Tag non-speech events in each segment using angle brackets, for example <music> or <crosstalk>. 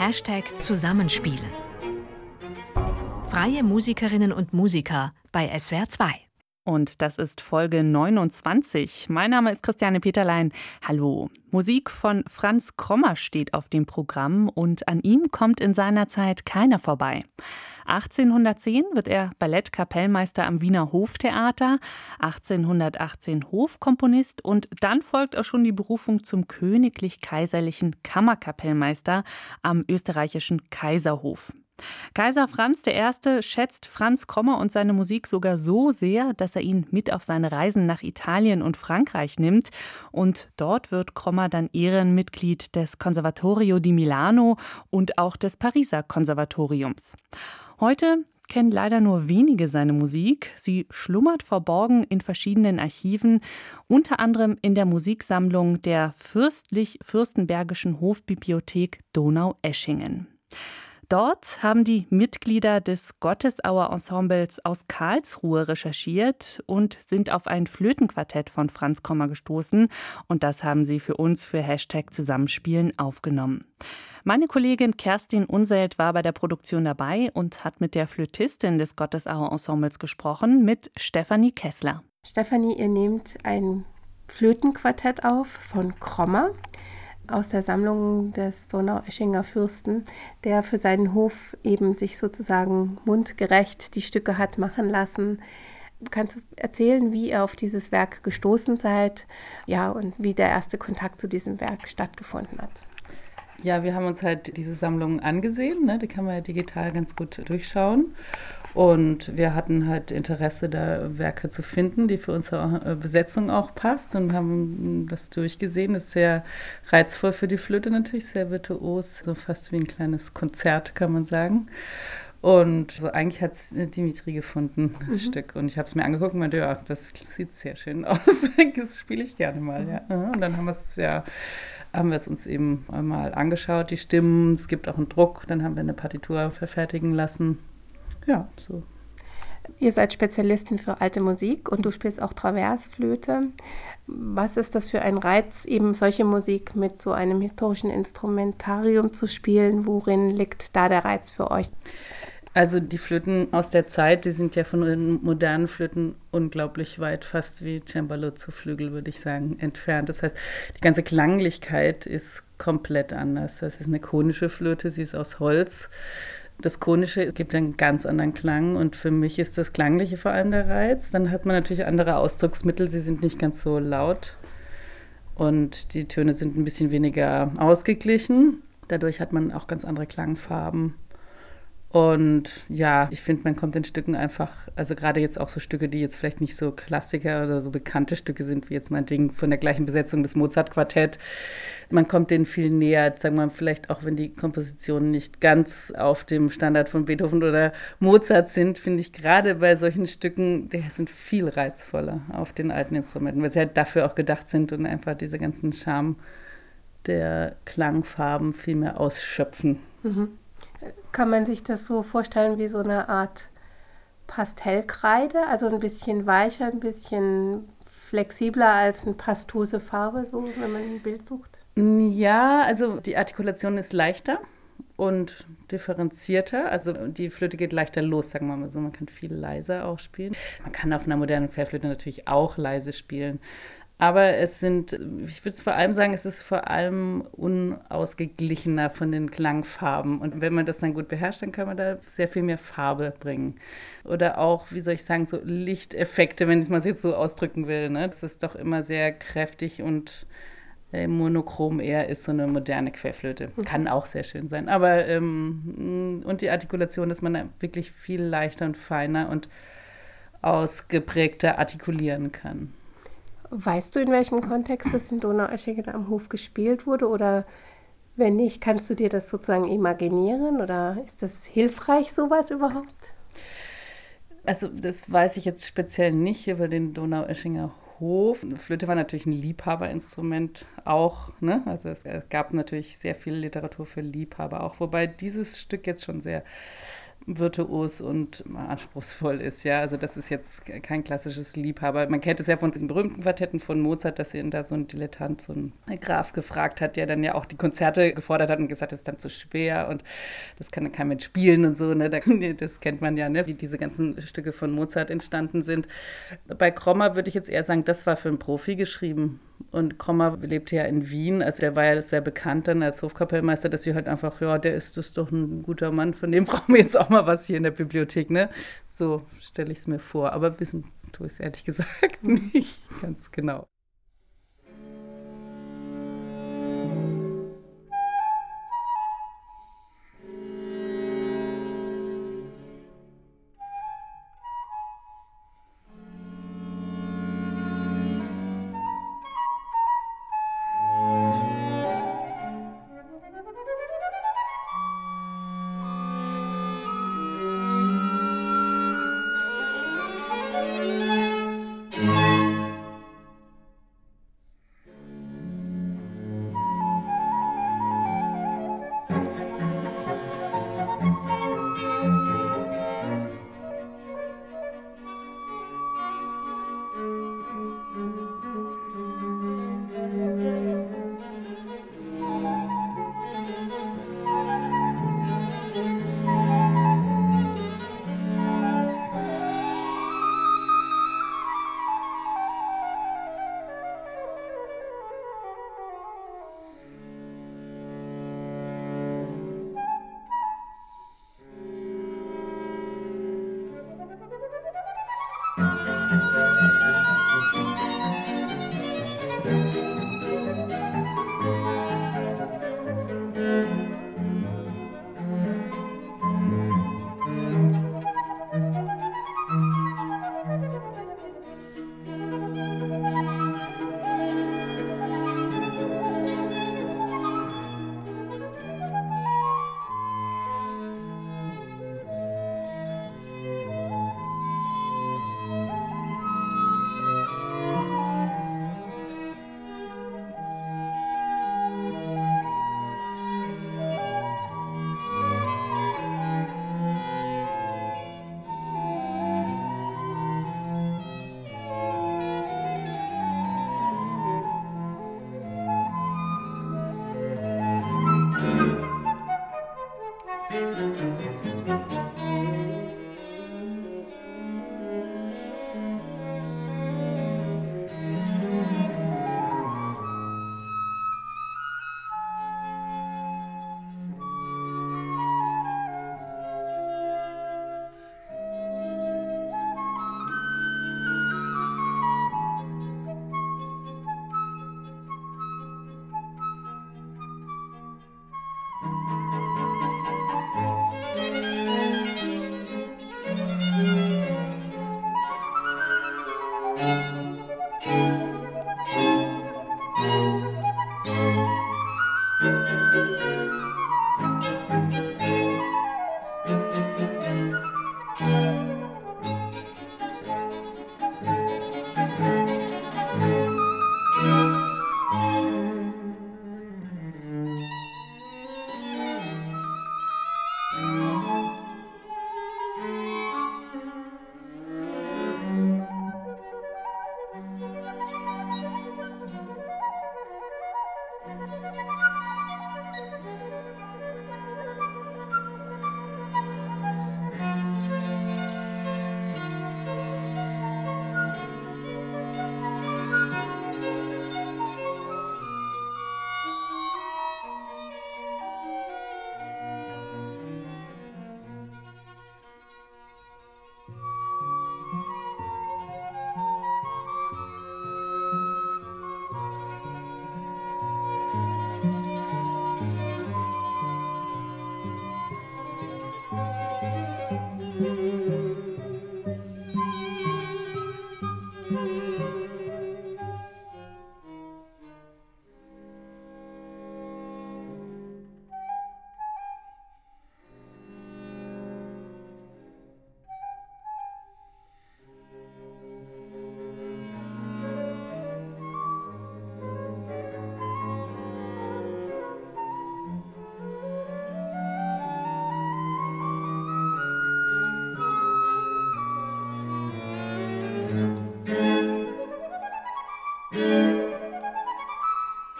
Hashtag Zusammenspielen. Freie Musikerinnen und Musiker bei SWR 2. Und das ist Folge 29. Mein Name ist Christiane Peterlein. Hallo. Musik von Franz Krommer steht auf dem Programm und an ihm kommt in seiner Zeit keiner vorbei. 1810 wird er Ballettkapellmeister am Wiener Hoftheater, 1818 Hofkomponist und dann folgt auch schon die Berufung zum königlich-kaiserlichen Kammerkapellmeister am österreichischen Kaiserhof. Kaiser Franz I. schätzt Franz Krommer und seine Musik sogar so sehr, dass er ihn mit auf seine Reisen nach Italien und Frankreich nimmt. Und dort wird Krommer dann Ehrenmitglied des Conservatorio di Milano und auch des Pariser Konservatoriums. Heute kennen leider nur wenige seine Musik. Sie schlummert verborgen in verschiedenen Archiven, unter anderem in der Musiksammlung der Fürstlich-Fürstenbergischen Hofbibliothek Donau-Eschingen. Dort haben die Mitglieder des Gottesauer Ensembles aus Karlsruhe recherchiert und sind auf ein Flötenquartett von Franz Kommer gestoßen. Und das haben sie für uns für Hashtag Zusammenspielen aufgenommen. Meine Kollegin Kerstin Unselt war bei der Produktion dabei und hat mit der Flötistin des Gottesauer Ensembles gesprochen, mit Stefanie Kessler. Stefanie, ihr nehmt ein Flötenquartett auf von Krommer aus der Sammlung des Donaueschinger Fürsten, der für seinen Hof eben sich sozusagen mundgerecht die Stücke hat machen lassen. Kannst du erzählen, wie ihr auf dieses Werk gestoßen seid, ja, und wie der erste Kontakt zu diesem Werk stattgefunden hat? Ja, wir haben uns halt diese Sammlung angesehen, ne? die kann man ja digital ganz gut durchschauen. Und wir hatten halt Interesse, da Werke zu finden, die für unsere äh, Besetzung auch passt und haben das durchgesehen. Das ist sehr reizvoll für die Flöte natürlich, sehr virtuos, so fast wie ein kleines Konzert, kann man sagen. Und eigentlich hat es Dimitri gefunden, das mhm. Stück. Und ich habe es mir angeguckt und meinte, ja, das sieht sehr schön <laughs> aus. das spiele ich gerne mal. Ja. Mhm. Und dann haben wir es ja, haben wir es uns eben mal angeschaut, die Stimmen. Es gibt auch einen Druck. Dann haben wir eine Partitur verfertigen lassen ja, so. Ihr seid Spezialisten für alte Musik und du spielst auch Traversflöte. Was ist das für ein Reiz, eben solche Musik mit so einem historischen Instrumentarium zu spielen? Worin liegt da der Reiz für euch? Also die Flöten aus der Zeit, die sind ja von den modernen Flöten unglaublich weit, fast wie Cembalo zu Flügel, würde ich sagen, entfernt. Das heißt, die ganze Klanglichkeit ist komplett anders. Das ist eine konische Flöte, sie ist aus Holz. Das Konische gibt einen ganz anderen Klang und für mich ist das Klangliche vor allem der Reiz. Dann hat man natürlich andere Ausdrucksmittel, sie sind nicht ganz so laut und die Töne sind ein bisschen weniger ausgeglichen. Dadurch hat man auch ganz andere Klangfarben. Und ja, ich finde, man kommt den Stücken einfach, also gerade jetzt auch so Stücke, die jetzt vielleicht nicht so Klassiker oder so bekannte Stücke sind, wie jetzt meinetwegen von der gleichen Besetzung des Mozart-Quartett, man kommt denen viel näher, sagen wir mal, vielleicht auch wenn die Kompositionen nicht ganz auf dem Standard von Beethoven oder Mozart sind, finde ich gerade bei solchen Stücken, die sind viel reizvoller auf den alten Instrumenten, weil sie halt dafür auch gedacht sind und einfach diese ganzen Charme der Klangfarben viel mehr ausschöpfen. Mhm. Kann man sich das so vorstellen wie so eine Art Pastellkreide, also ein bisschen weicher, ein bisschen flexibler als eine pastose Farbe, so wenn man ein Bild sucht? Ja, also die Artikulation ist leichter und differenzierter. Also die Flöte geht leichter los, sagen wir mal so. Man kann viel leiser auch spielen. Man kann auf einer modernen Querflöte natürlich auch leise spielen. Aber es sind, ich würde vor allem sagen, es ist vor allem unausgeglichener von den Klangfarben. Und wenn man das dann gut beherrscht, dann kann man da sehr viel mehr Farbe bringen. Oder auch, wie soll ich sagen, so Lichteffekte, wenn ich es mal jetzt so ausdrücken will. Ne? Das ist doch immer sehr kräftig und äh, monochrom eher ist so eine moderne Querflöte. Mhm. Kann auch sehr schön sein. Aber, ähm, und die Artikulation, dass man wirklich viel leichter und feiner und ausgeprägter artikulieren kann. Weißt du, in welchem Kontext das in Donaueschingen am Hof gespielt wurde? Oder wenn nicht, kannst du dir das sozusagen imaginieren? Oder ist das hilfreich, sowas überhaupt? Also, das weiß ich jetzt speziell nicht über den Donaueschinger Hof. Flöte war natürlich ein Liebhaberinstrument auch. Ne? Also, es, es gab natürlich sehr viel Literatur für Liebhaber auch. Wobei dieses Stück jetzt schon sehr virtuos und anspruchsvoll ist. Ja, also das ist jetzt kein klassisches Liebhaber. Man kennt es ja von diesen berühmten Quartetten von Mozart, dass ihn da so ein Dilettant, so ein Graf gefragt hat, der dann ja auch die Konzerte gefordert hat und gesagt, das ist dann zu schwer und das kann kein Mensch spielen und so. Ne? <laughs> Das kennt man ja, ne? wie diese ganzen Stücke von Mozart entstanden sind. Bei Krommer würde ich jetzt eher sagen, das war für einen Profi geschrieben. Und Krommer lebte ja in Wien, also der war ja sehr bekannt dann als Hofkapellmeister, dass sie halt einfach, ja, der ist das doch ein guter Mann, von dem <laughs> brauchen wir jetzt auch mal was hier in der Bibliothek, ne? So stelle ich es mir vor. Aber wissen tue ich es ehrlich <laughs> gesagt nicht ganz genau.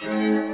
Música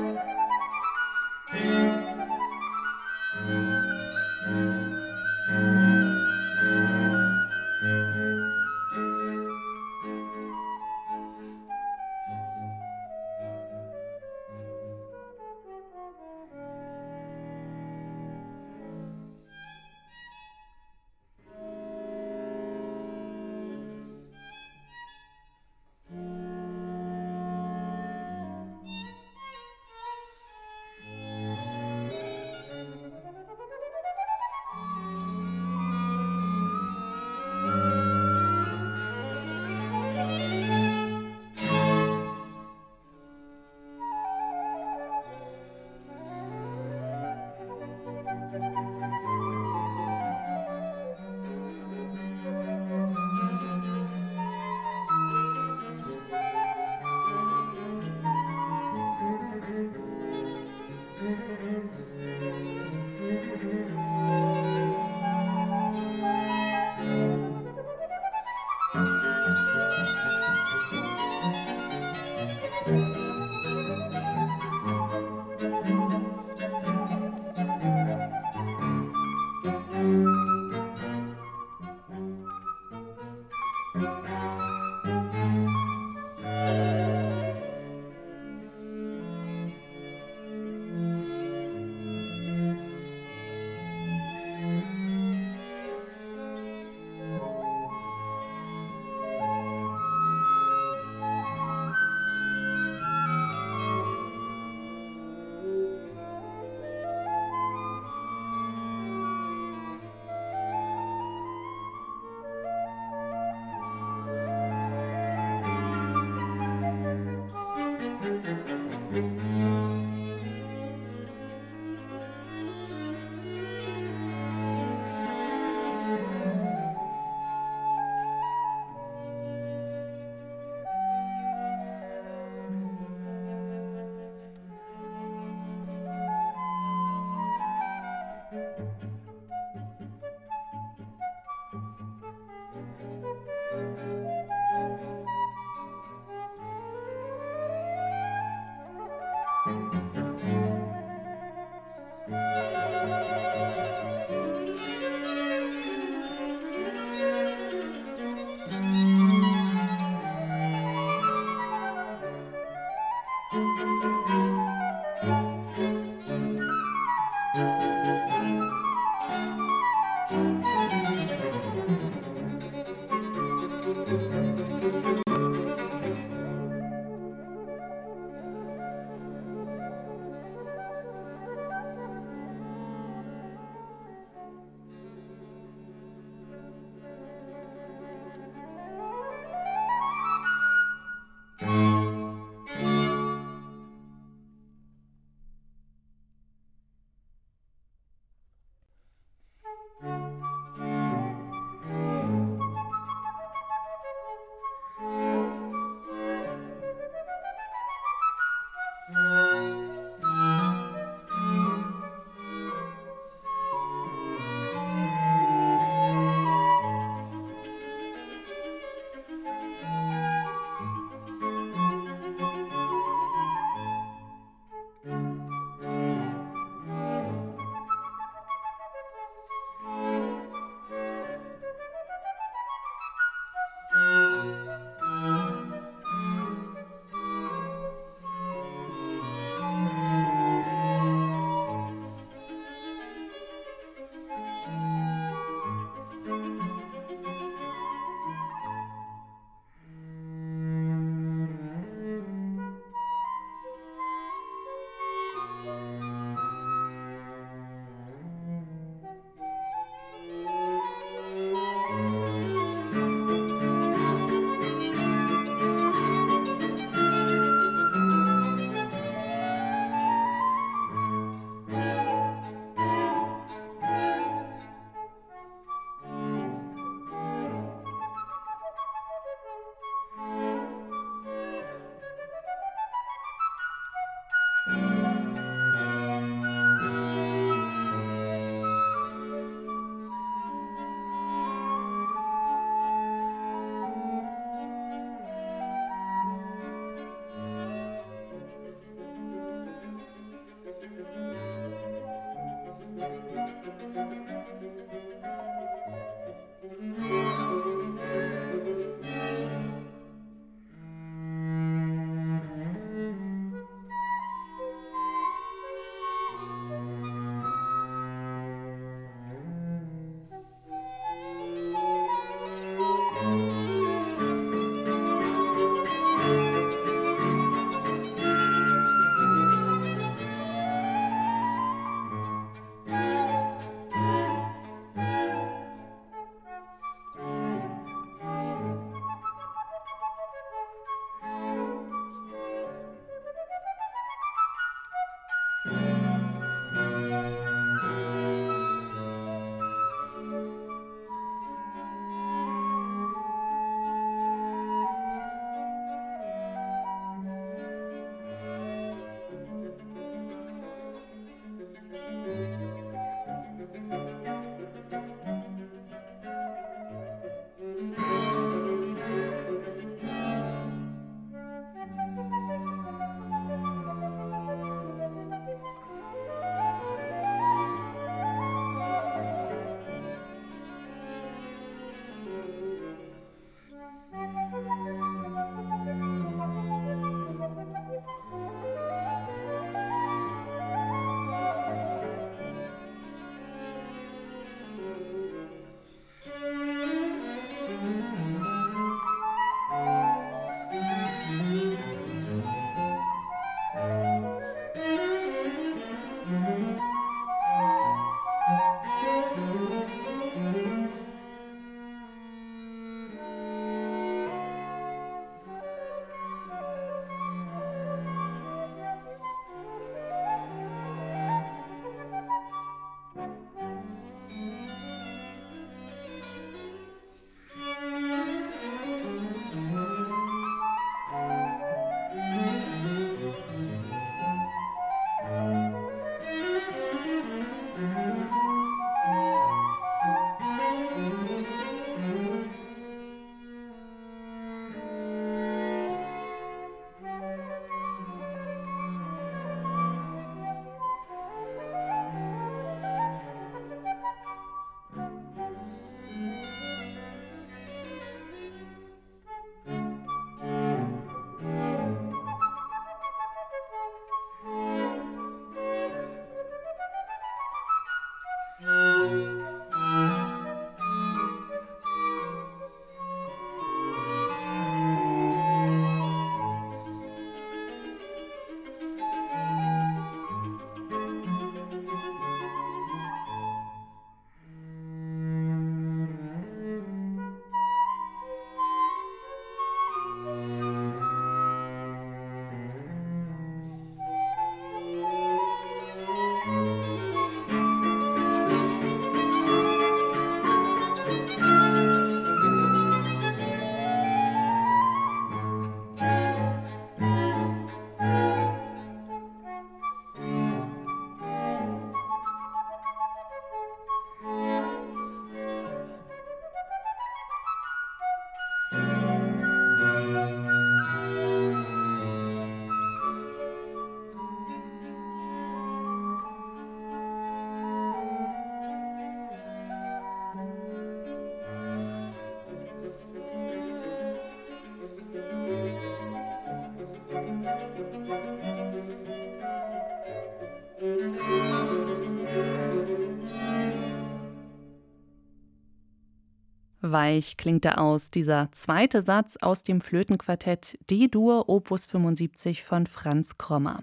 Weich klingt er aus, dieser zweite Satz aus dem Flötenquartett D-Dur Opus 75 von Franz Krommer.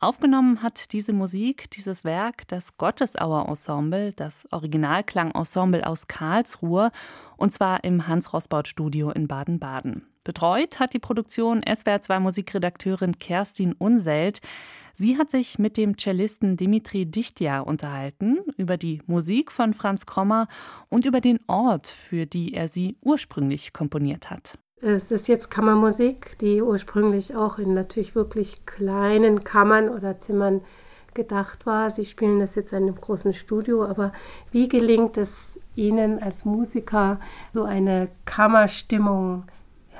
Aufgenommen hat diese Musik, dieses Werk, das Gottesauer Ensemble, das Originalklangensemble aus Karlsruhe, und zwar im Hans-Rosbaud-Studio in Baden-Baden. Betreut hat die Produktion SWR2 Musikredakteurin Kerstin Unselt. Sie hat sich mit dem Cellisten Dimitri Dichtia unterhalten über die Musik von Franz Krommer und über den Ort, für die er sie ursprünglich komponiert hat. Es ist jetzt Kammermusik, die ursprünglich auch in natürlich wirklich kleinen Kammern oder Zimmern gedacht war. Sie spielen das jetzt in einem großen Studio, aber wie gelingt es Ihnen als Musiker, so eine Kammerstimmung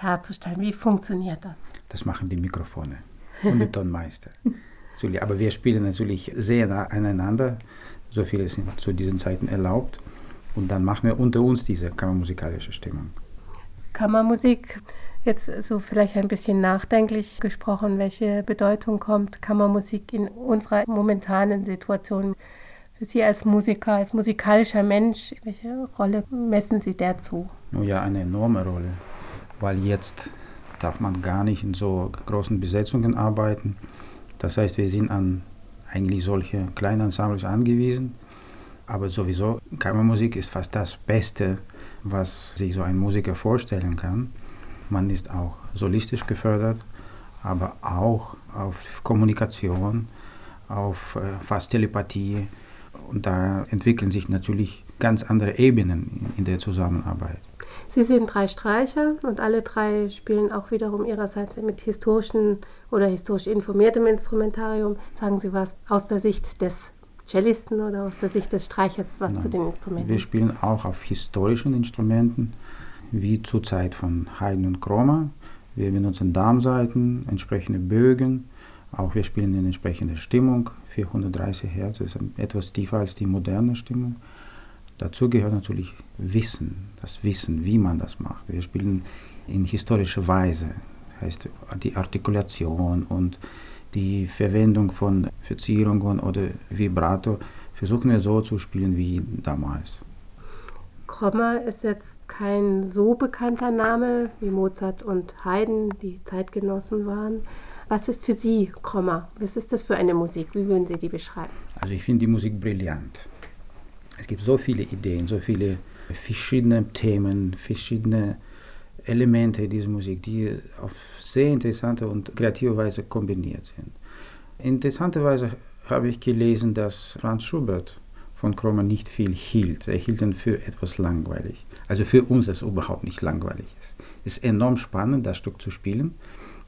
herzustellen? Wie funktioniert das? Das machen die Mikrofone und die Tonmeister. <laughs> aber wir spielen natürlich sehr nah aneinander. So viel ist zu diesen Zeiten erlaubt. Und dann machen wir unter uns diese kammermusikalische Stimmung. Kammermusik. Jetzt so vielleicht ein bisschen nachdenklich gesprochen, welche Bedeutung kommt Kammermusik in unserer momentanen Situation für Sie als Musiker, als musikalischer Mensch? Welche Rolle messen Sie der zu? Oh ja, eine enorme Rolle, weil jetzt darf man gar nicht in so großen Besetzungen arbeiten. Das heißt, wir sind an eigentlich solche kleinen Ensembles angewiesen. Aber sowieso, Kammermusik ist fast das Beste, was sich so ein Musiker vorstellen kann. Man ist auch solistisch gefördert, aber auch auf Kommunikation, auf äh, fast Telepathie. Und da entwickeln sich natürlich ganz andere Ebenen in der Zusammenarbeit. Sie sind drei Streicher und alle drei spielen auch wiederum ihrerseits mit historischen oder historisch informiertem Instrumentarium. Sagen Sie was aus der Sicht des Cellisten oder aus der Sicht des Streichers was Nein. zu den Instrumenten? Wir spielen auch auf historischen Instrumenten, wie zur Zeit von Haydn und Kromer. Wir benutzen Darmsaiten, entsprechende Bögen. Auch wir spielen in entsprechender Stimmung. 430 Hertz ist etwas tiefer als die moderne Stimmung. Dazu gehört natürlich Wissen, das Wissen, wie man das macht. Wir spielen in historischer Weise, heißt die Artikulation und die Verwendung von Verzierungen oder Vibrato versuchen wir so zu spielen wie damals. Krommer ist jetzt kein so bekannter Name wie Mozart und Haydn, die Zeitgenossen waren. Was ist für Sie Krommer? Was ist das für eine Musik? Wie würden Sie die beschreiben? Also ich finde die Musik brillant. Es gibt so viele Ideen, so viele verschiedene Themen, verschiedene Elemente dieser Musik, die auf sehr interessante und kreative Weise kombiniert sind. Interessanterweise habe ich gelesen, dass Franz Schubert von Krommer nicht viel hielt. Er hielt ihn für etwas langweilig. Also für uns ist es überhaupt nicht langweilig. Es ist enorm spannend, das Stück zu spielen.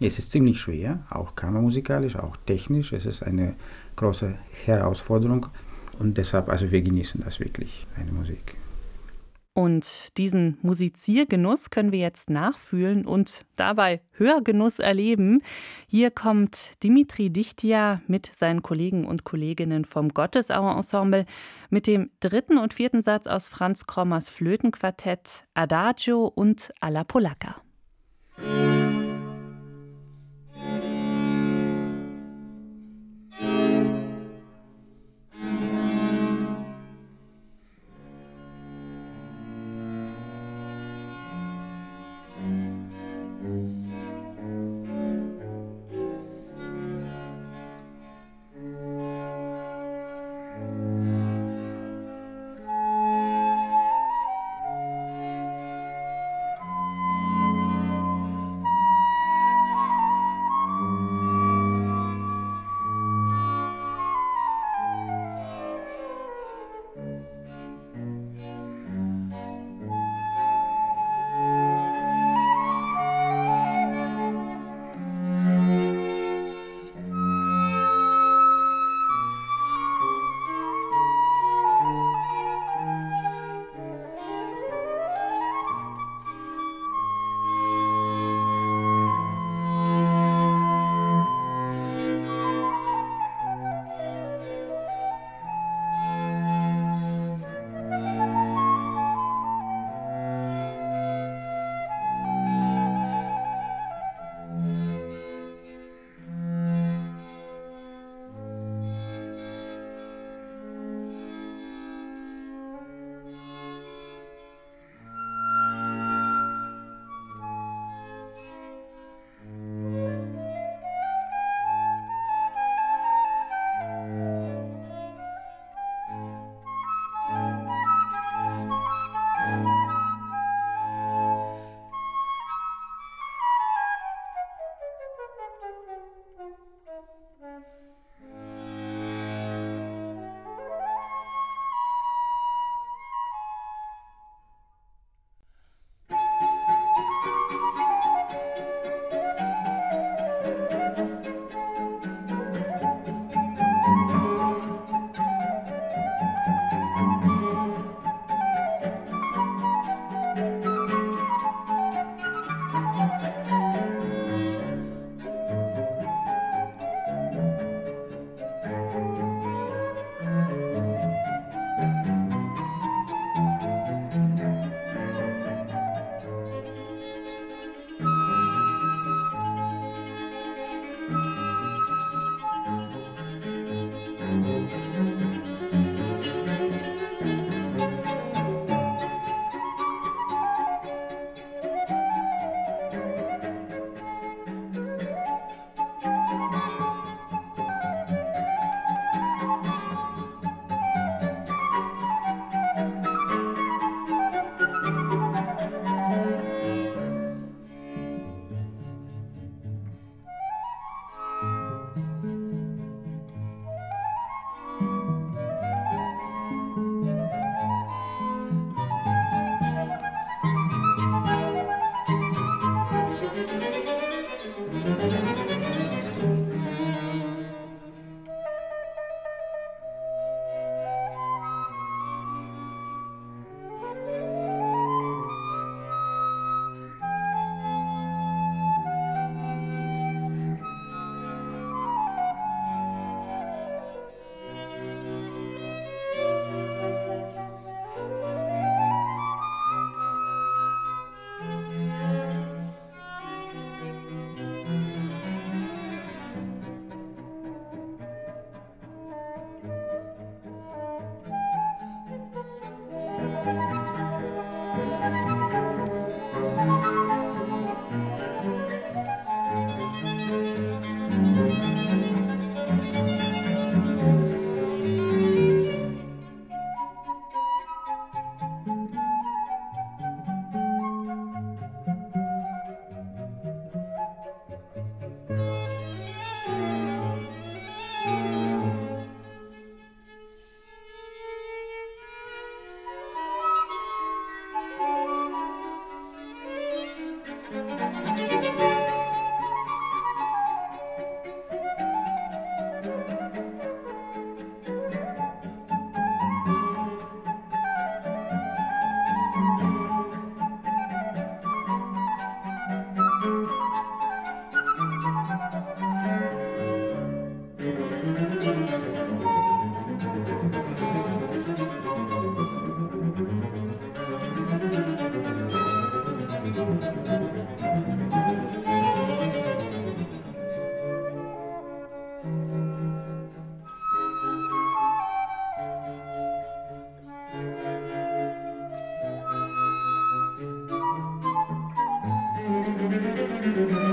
Es ist ziemlich schwer, auch kammermusikalisch, auch technisch. Es ist eine große Herausforderung und deshalb, also wir genießen das wirklich, eine Musik. Und diesen Musiziergenuss können wir jetzt nachfühlen und dabei Hörgenuss erleben. Hier kommt Dimitri Dichtia mit seinen Kollegen und Kolleginnen vom Gottesauer Ensemble mit dem dritten und vierten Satz aus Franz Krommers Flötenquartett Adagio und Alla Polacca. Música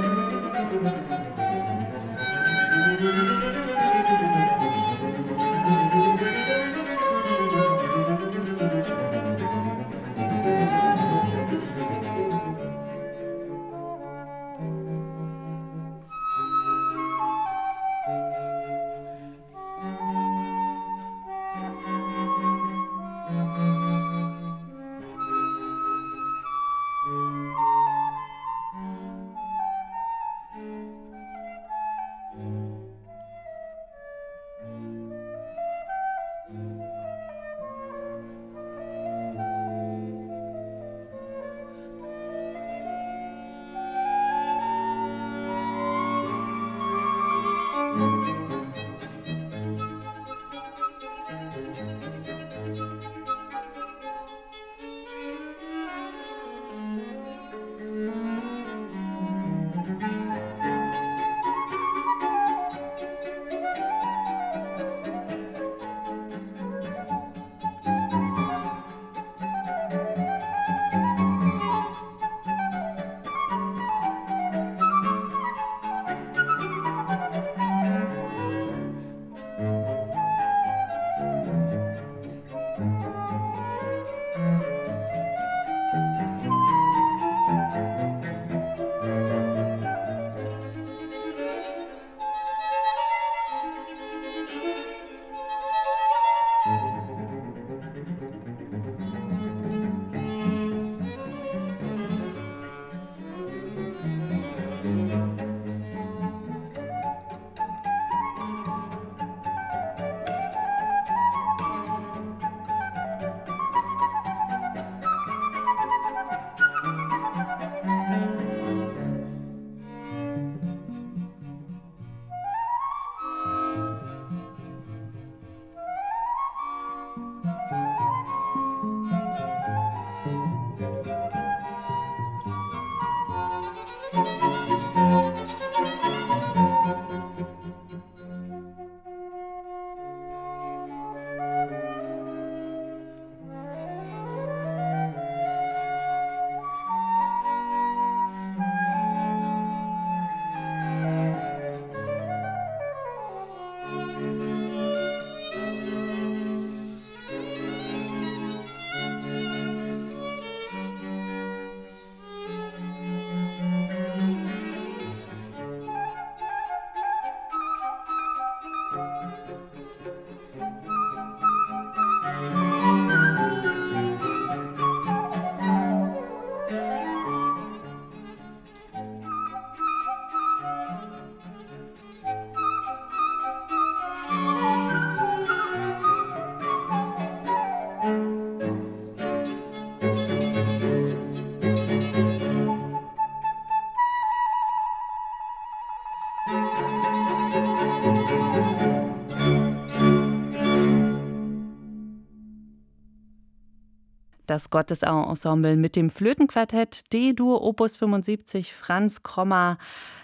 das Gottesau-Ensemble mit dem Flötenquartett D-Dur Opus 75 Franz Krommer.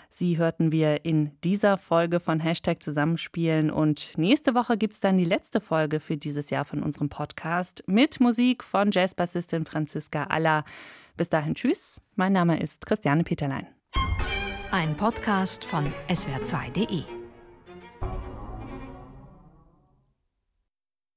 Sie hörten wir in dieser Folge von Hashtag Zusammenspielen. Und nächste Woche gibt es dann die letzte Folge für dieses Jahr von unserem Podcast mit Musik von Jazzbassistin Franziska Aller. Bis dahin, tschüss. Mein Name ist Christiane Peterlein. Ein Podcast von swr2.de